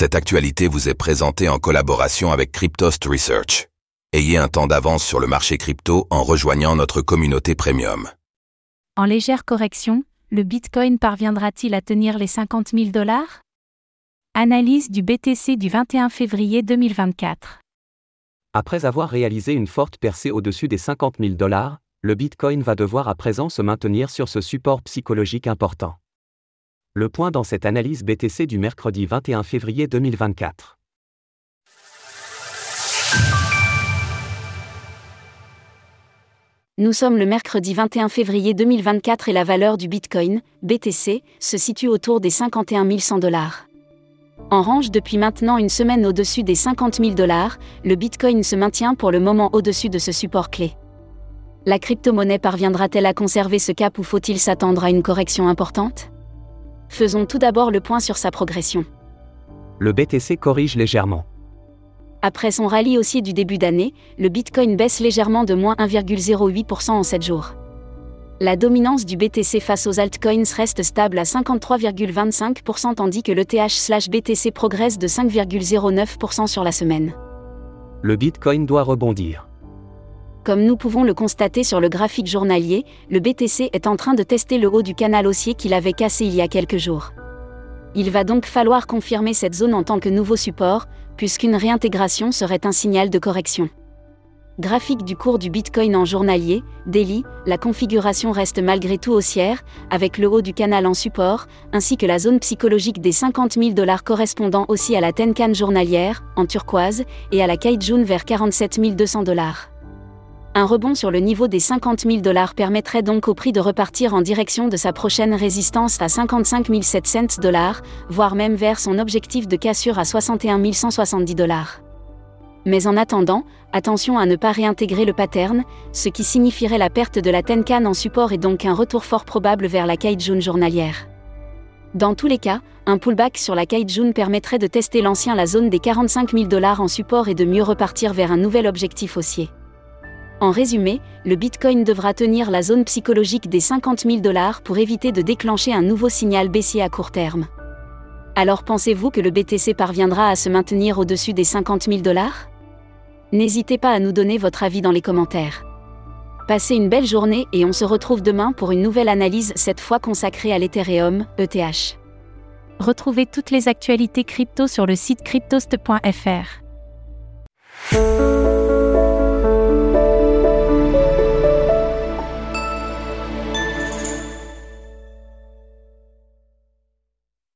Cette actualité vous est présentée en collaboration avec Cryptost Research. Ayez un temps d'avance sur le marché crypto en rejoignant notre communauté premium. En légère correction, le Bitcoin parviendra-t-il à tenir les 50 000 dollars? Analyse du BTC du 21 février 2024. Après avoir réalisé une forte percée au-dessus des 50 000 dollars, le Bitcoin va devoir à présent se maintenir sur ce support psychologique important. Le point dans cette analyse BTC du mercredi 21 février 2024. Nous sommes le mercredi 21 février 2024 et la valeur du Bitcoin, BTC, se situe autour des 51 100 dollars. En range depuis maintenant une semaine au-dessus des 50 000 dollars, le Bitcoin se maintient pour le moment au-dessus de ce support clé. La crypto-monnaie parviendra-t-elle à conserver ce cap ou faut-il s'attendre à une correction importante? Faisons tout d'abord le point sur sa progression. Le BTC corrige légèrement. Après son rallye haussier du début d'année, le Bitcoin baisse légèrement de moins 1,08% en 7 jours. La dominance du BTC face aux altcoins reste stable à 53,25% tandis que le TH/BTC progresse de 5,09% sur la semaine. Le Bitcoin doit rebondir. Comme nous pouvons le constater sur le graphique journalier, le BTC est en train de tester le haut du canal haussier qu'il avait cassé il y a quelques jours. Il va donc falloir confirmer cette zone en tant que nouveau support, puisqu'une réintégration serait un signal de correction. Graphique du cours du Bitcoin en journalier, daily, la configuration reste malgré tout haussière, avec le haut du canal en support, ainsi que la zone psychologique des 50 000 dollars correspondant aussi à la Tenkan journalière, en turquoise, et à la Kaijun vers 47 200 dollars. Un rebond sur le niveau des 50 000 dollars permettrait donc au prix de repartir en direction de sa prochaine résistance à 55 700 dollars, voire même vers son objectif de cassure à 61 170 dollars. Mais en attendant, attention à ne pas réintégrer le pattern, ce qui signifierait la perte de la Tenkan en support et donc un retour fort probable vers la Kaijun journalière. Dans tous les cas, un pullback sur la Kaijun permettrait de tester l'ancien la zone des 45 000 dollars en support et de mieux repartir vers un nouvel objectif haussier. En résumé, le Bitcoin devra tenir la zone psychologique des 50 000 dollars pour éviter de déclencher un nouveau signal baissier à court terme. Alors pensez-vous que le BTC parviendra à se maintenir au-dessus des 50 000 dollars? N'hésitez pas à nous donner votre avis dans les commentaires. Passez une belle journée et on se retrouve demain pour une nouvelle analyse, cette fois consacrée à l'Ethereum, ETH. Retrouvez toutes les actualités crypto sur le site cryptost.fr.